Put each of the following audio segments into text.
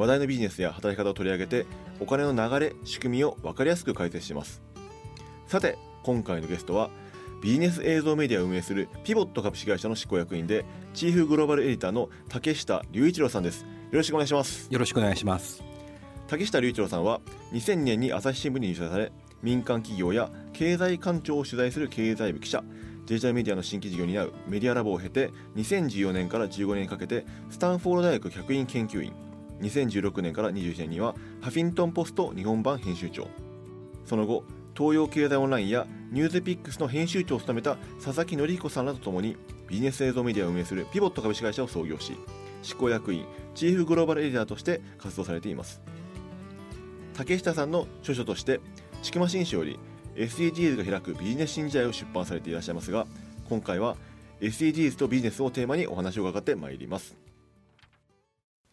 話題のビジネスや働き方を取り上げてお金の流れ仕組みを分かりやすく解説します。さて今回のゲストはビジネス映像メディアを運営するピボット株式会社の執行役員でチーフグローバルエディターの竹下隆一郎さんです。よろしくお願いします。よろしくお願いします。竹下隆一郎さんは2000年に朝日新聞に入社され民間企業や経済官庁を取材する経済部記者デジタルメディアの新規事業に担うメディアラボを経て2014年から15年にかけてスタンフォード大学客員研究員2016年から21年にはハフィントンポスト日本版編集長。その後東洋経済オンラインやニュースピックスの編集長を務めた佐々木紀彦さんらとともにビジネス映像メディアを運営するピボット株式会社を創業し執行役員チーフグローバルエディターとして活動されています。竹下さんの著書として千曲新書より SDGs が開くビジネス新時代を出版されていらっしゃいますが今回は SDGs とビジネスをテーマにお話を伺ってまいります。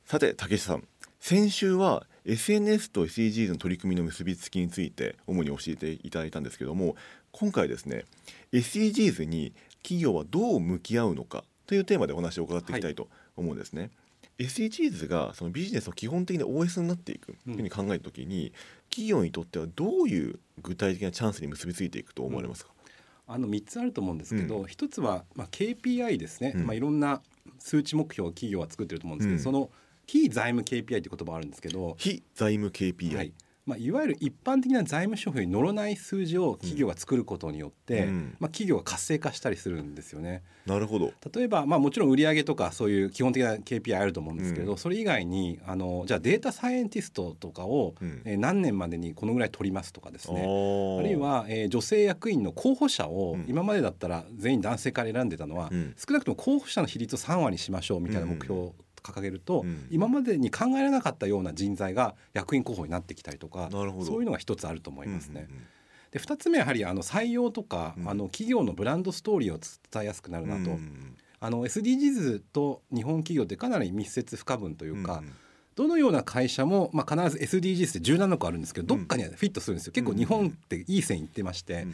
さて竹下さん先週は SNS と SDGs の取り組みの結びつきについて主に教えていただいたんですけども今回ですね SDGs に企業はどう向き合うのかというテーマでお話を伺っていきたいと思うんですね。はい SDGs がそのビジネスの基本的な OS になっていくというふうに考えた時に、うん、企業にとってはどういう具体的なチャンスに結びついていくと思われますか、うん、あの3つあると思うんですけど、うん、1つは、まあ、KPI ですね、まあ、いろんな数値目標を企業は作ってると思うんですけど、その非財務 KPI って言葉あるんですけど非財務 KPI、はい、まあ、いわゆる一般的な財務諸表に乗らない数字を企業が作ることによって、うん、まあ、企業が活性化したりするんですよね。なるほど。例えば、まあ、もちろん売上とかそういう基本的な KPI あると思うんですけど、うん、それ以外にあのじゃあデータサイエンティストとかを、うん、えー、何年までにこのぐらい取りますとかですね。あるいは、えー、女性役員の候補者を、今までだったら全員男性から選んでたのは、少なくとも候補者の比率を3割にしましょうみたいな目標掲げると、うん、今までに考えられなかったような人材が役員候補になってきたりとかそういうのが一つあると思いますね。うんうんうん。で2つ目はやはりあの採用とか、うん、あの企業のブランドストーリーを伝えやすくなるなと、うん、あの SDGs と日本企業ってかなり密接不可分というか、うん、どのような会社も、まあ、必ず SDGs って17個あるんですけどどっかにはフィットするんですよ、結構日本っていい線いってまして。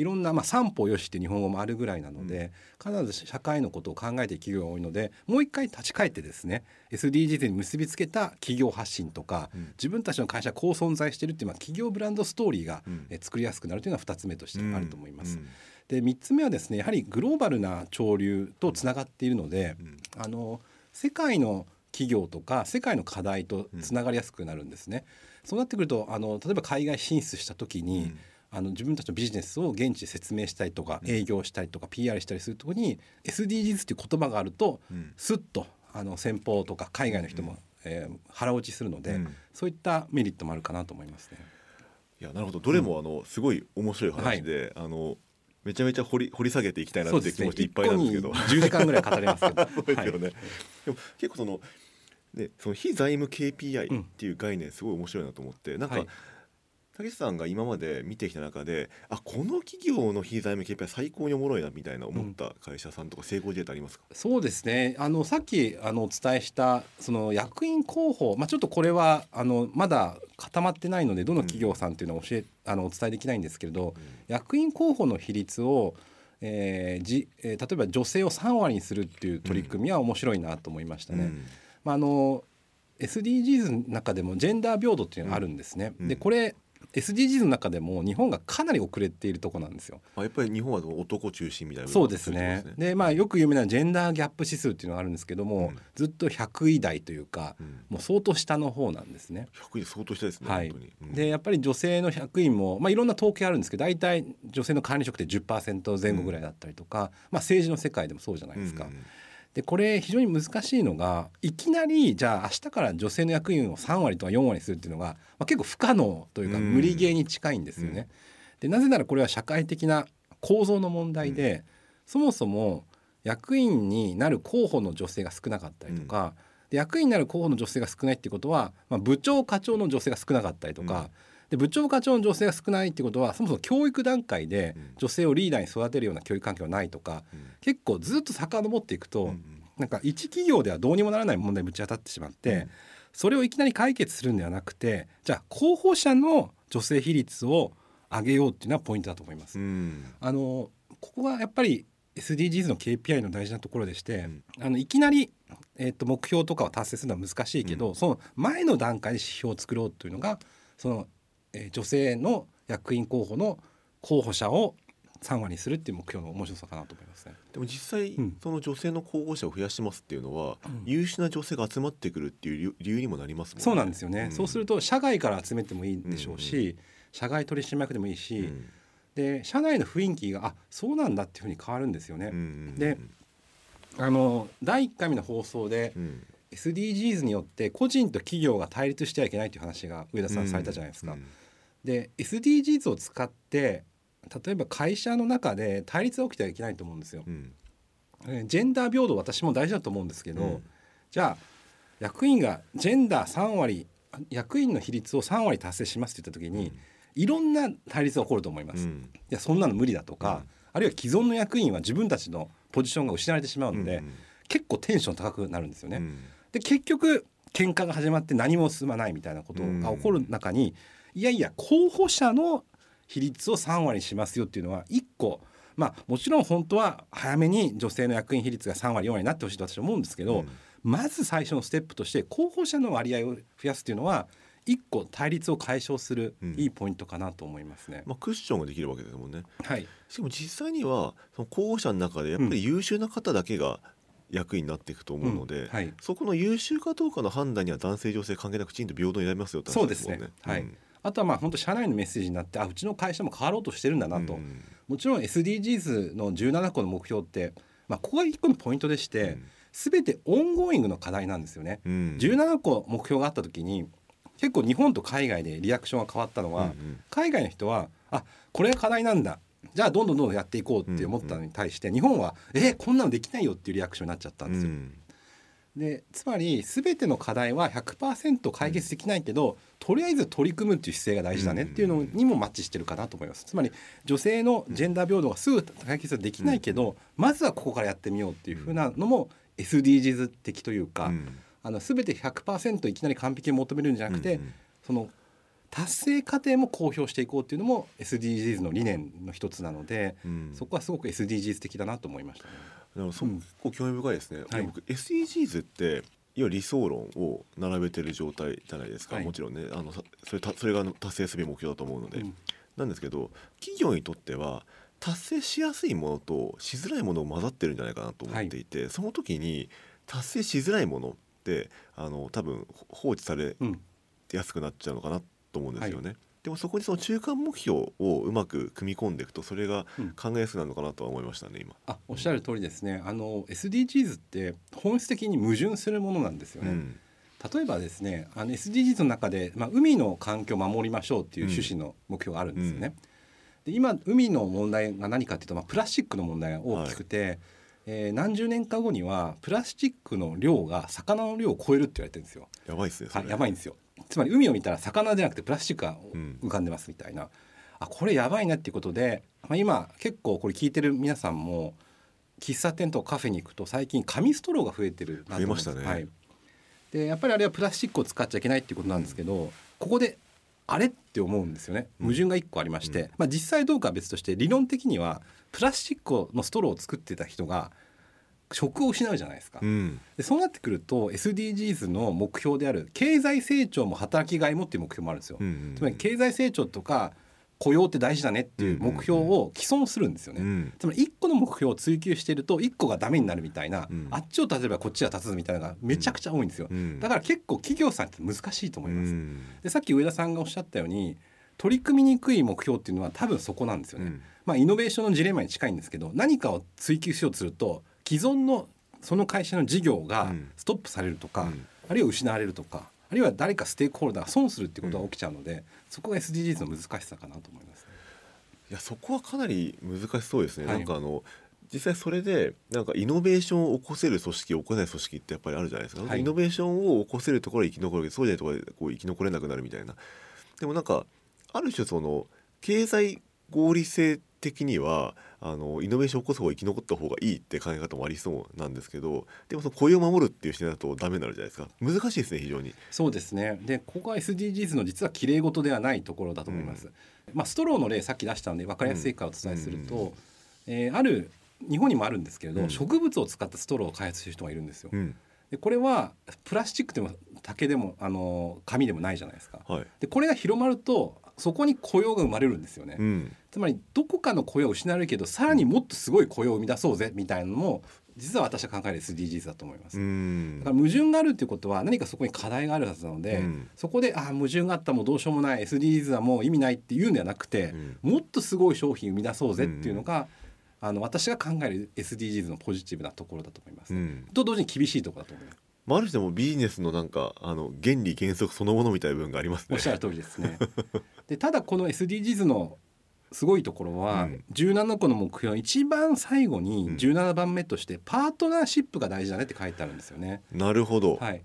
いろんな、まあ、三歩よしって日本語もあるぐらいなので、必ず社会のことを考えている企業が多いのでもう一回立ち返ってですね SDGs に結びつけた企業発信とか、うん、自分たちの会社こう存在してるっていう、まあ、企業ブランドストーリーが、うん、え作りやすくなるというのが2つ目としてあると思います。うん、で3つ目はですねやはりグローバルな潮流とつながっているので、あの世界の企業とか世界の課題とつながりやすくなるんですね。そうなってくるとあの例えば海外進出した時に、あの自分たちのビジネスを現地で説明したりとか、営業したりとか PR したりするところに SDGs っていう言葉があると、うん、スッとあの先方とか海外の人も、うん、えー、腹落ちするので、うん、そういったメリットもあるかなと思いますね。いやなるほど。どれもあのすごい面白い話で、はい、あのめちゃめちゃ掘り掘り下げていきたいなって気持ちいっぱいなんですけど、ね、10時間ぐらい語れますけど。そうですよね、はい、でも結構そのねその非財務 KPI っていう概念すごい面白いなと思って、うん、なんか、はい竹さんが今まで見てきた中であこの企業の非財務 KPI 最高におもろいなみたいな思った会社さんとか成功事例ってありますか、うん、そうですね。あのさっきあのお伝えしたその役員候補、まあ、ちょっとこれはあのまだ固まってないのでどの企業さんっていうのは教え、あのお伝えできないんですけれど、うん、役員候補の比率をえーじえー、例えば女性を3割にするっていう取り組みは面白いなと思いましたね。うん、まあ、あの SDGs の中でもジェンダー平等っていうのがあるんですね。でこれ SDGs の中でも日本がかなり遅れているとこなんですよ。あやっぱり日本は男中心みたいなそうですね。でまあよく有名なジェンダーギャップ指数っていうのがあるんですけども、うん、ずっと100位台というか、うん、もう相当下の方なんですね。100位相当下ですね。はい。うん、でやっぱり女性の100位もまあいろんな統計あるんですけど、大体女性の管理職って10%前後ぐらいだったりとか、まあ政治の世界でもそうじゃないですか。うんうんでこれ非常に難しいのがいきなりじゃあ明日から女性の役員を3割とか4割にするっていうのが、まあ、結構不可能というか無理ゲーに近いんですよね。でなぜならこれは社会的な構造の問題で、そもそも役員になる候補の女性が少なかったりとか、で役員になる候補の女性が少ないっていうことは、まあ、部長課長の女性が少なかったりとか、で部長課長の女性が少ないってことはそもそも教育段階でうん。女性をリーダーに育てるような教育環境がないとかうん。結構ずっと遡っていくと、うんなんか一企業ではどうにもならない問題にぶち当たってしまって、それをいきなり解決するんではなくてじゃあ候補者の女性比率を上げようっていうのはポイントだと思います。うん。あのここがやっぱり SDGs の KPI の大事なところでして、うん。あのいきなり、えっと目標とかを達成するのは難しいけど、その前の段階で指標を作ろうというのがその、えー女性の役員候補の候補者を3割にするっていう目標の面白さかなと思いますね。でも実際、うん。その女性の候補者を増やしますっていうのは、うん。優秀な女性が集まってくるっていう理由にもなりますもんね。そうなんですよね、ん。そうすると社外から集めてもいいでしょうし、うん社外取締役でもいいし、うん。で社内の雰囲気があそうなんだっていうふうに変わるんですよね。うんうんであの第1回目の放送でうん。SDGs によって個人と企業が対立してはいけないという話が上田さんされたじゃないですか。うんで SDGs を使って例えば会社の中で対立が起きてはいけないと思うんですよ。うん。えージェンダー平等私も大事だと思うんですけど、うん。じゃあ役員がジェンダー3割役員の比率を3割達成しますって言った時に、いろんな対立が起こると思います。いうん。やそんなの無理だとか、あるいは既存の役員は自分たちのポジションが失われてしまうので、うん。結構テンション高くなるんですよね。うん。で結局喧嘩が始まって何も進まないみたいなことが起こる中に、いやいや候補者の比率を3割にしますよっていうのは1個まあもちろん本当は早めに女性の役員比率が3割4割になってほしいと私は思うんですけど、うん。まず最初のステップとして候補者の割合を増やすっていうのは1個対立を解消するうん。いいポイントかなと思いますね。まあ、クッションができるわけですもんね。はい、しかも実際にはその候補者の中でやっぱり優秀な方だけが役員になっていくと思うので、うん。はい。そこの優秀かどうかの判断には男性女性関係なくきちんと平等になりますよって話もんそうですね。はい。うんあとはまあ本当社内のメッセージになってあうちの会社も変わろうとしてるんだなと、うん。もちろん SDGs の17個の目標って、まあ、ここが1個のポイントでして、全て ongoing の課題なんですよね。うん。17個目標があった時に結構日本と海外でリアクションが変わったのは、うんうん。海外の人はあこれが課題なんだ。じゃあどんどんどんどんやっていこうって思ったのに対して、日本はえこんなのできないよっていうリアクションになっちゃったんですよ。うんでつまり全ての課題は100%解決できないけど、とりあえず取り組むっていう姿勢が大事だねっていうのにもマッチしてるかなと思います。つまり女性のジェンダー平等がすぐ解決はできないけど、まずはここからやってみようっていうふうなのも SDGs 的というか、うん。あの全て100%いきなり完璧を求めるんじゃなくて、うん。うんその達成過程も公表していこうっていうのも SDGs の理念の一つなので、うん。そこはすごく SDGs 的だなと思いましたね。でもそうん。こ興味深いですね、はい。僕 SDGs っていわゆる理想論を並べてる状態じゃないですか、はい。もちろんね。あのさそれたそれが達成すべき目標だと思うので、うん。なんですけど企業にとっては達成しやすいものとしづらいものを混ざってるんじゃないかなと思っていて、その時に達成しづらいものってあの多分放置されうん。やすくなっちゃうのかなと思うんですよね。でもそこにその中間目標をうまく組み込んでいくとそれがうん。考えやすくなるのかなとは思いましたね今。あおっしゃる通りですね。あの SDGs って本質的に矛盾するものなんですよね、うん。例えばですねあの SDGs の中で、まあ、海の環境を守りましょうっていう趣旨の目標があるんですよね、で今海の問題が何かっていうと、まあ、プラスチックの問題が大きくて、えー何十年か後にはプラスチックの量が魚の量を超えるって言われてるんですよ。やばいですね。はい、やばいんですよつまり海を見たら魚じゃなくてプラスチックがうん浮かんでますみたいな、あこれやばいなっていうことで、まあ、今結構これ聞いてる皆さんも喫茶店とかカフェに行くと最近紙ストローが増えてるなと思ましたね。はい、でやっぱりあれはプラスチックを使っちゃいけないっていうことなんですけどここであれって思うんですよね。矛盾が一個ありまして、うん。まあ、実際どうかは別として理論的にはプラスチックのストローを作ってた人が職を失うじゃないですか。うんでそうなってくると SDGs の目標である経済成長も働きがいもっていう目標もあるんですよ。うんうんつまり経済成長とか雇用って大事だねっていう目標を既存するんですよね。うんつまり1個の目標を追求していると1個がダメになるみたいな、うんあっちを立てばこっちが立つみたいなのがめちゃくちゃ多いんですよ。うんだから結構企業さんって難しいと思います。うんでさっき上田さんがおっしゃったように取り組みにくい目標っていうのは多分そこなんですよね。うんまあ、イノベーションのジレンマに近いんですけど何かを追求しようとすると既存のその会社の事業がうん。ストップされるとか、うん。あるいは失われるとかあるいは誰かステークホルダーが損するってことが起きちゃうので、そこが SDGs の難しさかなと思います。いやそこはかなり難しそうですね、はい。なんかあの実際それでなんかイノベーションを起こせる組織起こせない組織ってやっぱりあるじゃないですか、はい。イノベーションを起こせるところは生き残るけどそうじゃないところでこう生き残れなくなるみたいな。でもなんかある種その経済合理性的にはあのイノベーションを起こす方が生き残った方がいいって考え方もありそうなんですけどでもその雇用を守るっていう視点だとダメになるじゃないですか。難しいですね非常に。そうですね。でここは SDGs の実はきれい事ではないところだと思います、うん、まあ、ストローの例さっき出したんで分かりやすいからお伝えすると、うん、えー、ある日本にもあるんですけれど、うん、植物を使ったストローを開発する人がいるんですよ、でこれはプラスチックでも竹でもあの紙でもないじゃないですか、はい、でこれが広まるとそこに雇用が生まれるんですよね、うん、つまりどこかの雇用を失われるけどさらにもっとすごい雇用を生み出そうぜみたいなのも実は私は考える SDGs だと思います。だから矛盾があるっていうことは何かそこに課題があるはずなので、うん、そこであ矛盾があったもうどうしようもない SDGs はもう意味ないっていうんではなくて、うん、もっとすごい商品生み出そうぜっていうのが、うん、あの私が考える SDGs のポジティブなところだと思います。と同時に厳しいところだと思います。まあ、ある種でもビジネスのなんかあの原理原則そのものみたいな部分がありますね。おっしゃる通りですね。でただこの SDGs のすごいところは、うん、17個の目標の一番最後に17番目としてパートナーシップが大事だねって書いてあるんですよね。なるほど。はい。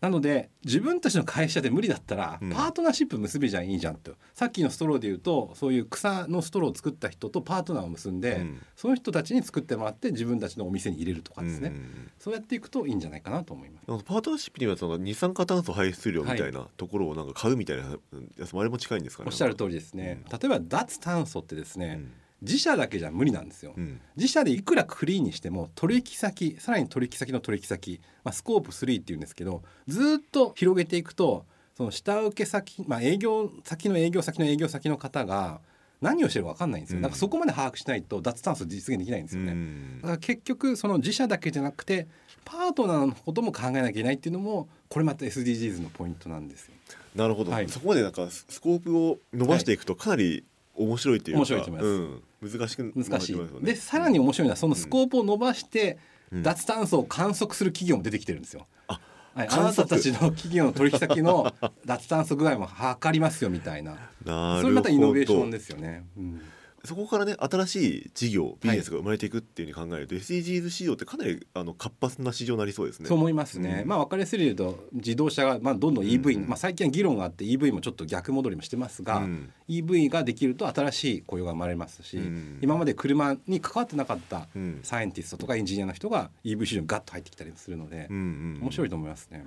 なので自分たちの会社で無理だったら、パートナーシップ結びじゃいいじゃんと。さっきのストローで言うとそういう草のストローを作った人とパートナーを結んで、うん、その人たちに作ってもらって自分たちのお店に入れるとかですね、うん、そうやっていくといいんじゃないかなと思います。パートナーシップにはその二酸化炭素排出量みたいなところをなんか買うみたいなやつもあれも近いんですかね。おっしゃる通りですね、例えば脱炭素ってですね、自社だけじゃ無理なんですよ、うん、自社でいくらクリーンにしても取引先さらに取引先の取引先、まあ、スコープ3っていうんですけどずっと広げていくとその下請け先、まあ、営業先の営業先の営業先の方が何をしてるか分かんないんですよ、うん、だからそこまで把握しないと脱炭素実現できないんですよね、うん、だから結局その自社だけじゃなくてパートナーのことも考えなきゃいけないっていうのもこれまた SDGs のポイントなんですよ。なるほど、はい、そこまでなんかスコープを伸ばしていくとかなり面白いっていうか、面白いと思います、うん難しく難しい、ね、でさらに面白いのはそのスコープを伸ばして、脱炭素を観測する企業も出てきてるんですよ。あはい、あなたたちの企業の取引先の脱炭素具合も測りますよみたいな。なそれまたイノベーションですよね。うんそこからね新しい事業ビジネスが生まれていくっていうふうに考えると、はい、SDGs 市場ってかなりあの活発な市場になりそうですね。そう思いますね。うん、まあ分かりやすい言うと自動車がまあどんどん EV、うんうん、まあ最近は議論があって EV もちょっと逆戻りもしてますが、うん、EV ができると新しい雇用が生まれますし、うん、今まで車に関わってなかったサイエンティストとかエンジニアの人が EV 市場にガッと入ってきたりするので、面白いと思いますね。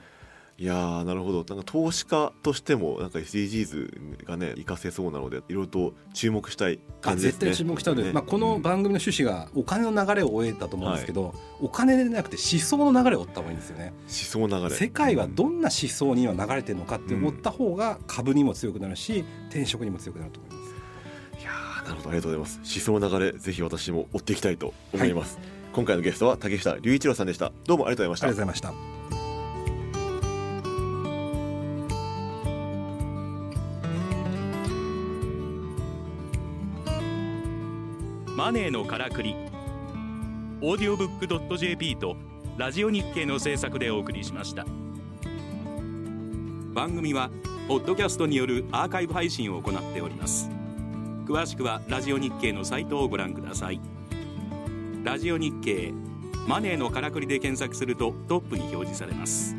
いやなるほどなんか投資家としてもなんか SDGs がね活かせそうなのでいろいろと注目したい感じですね。絶対注目したいので、ね、まあ、この番組の趣旨がお金の流れを終えたと思うんですけど、はい、お金でなくて思想の流れを追った方がいいんですよね。思想流れ世界はどんな思想に今流れてるのかって思った方が株にも強くなるし転職にも強くなると思います。いやなるほどありがとうございます。思想の流れぜひ私も追っていきたいと思います。はい、今回のゲストは竹下隆一郎さんでした。どうもありがとうございました。ありがとうございました。マネーのからくり」オーディオブックドット .jp とラジオ日経の制作でお送りしました。番組はポッドキャストによるアーカイブ配信を行っております。詳しくはラジオ日経のサイトをご覧ください。ラジオ日経マネーのからくりで検索するとトップに表示されます。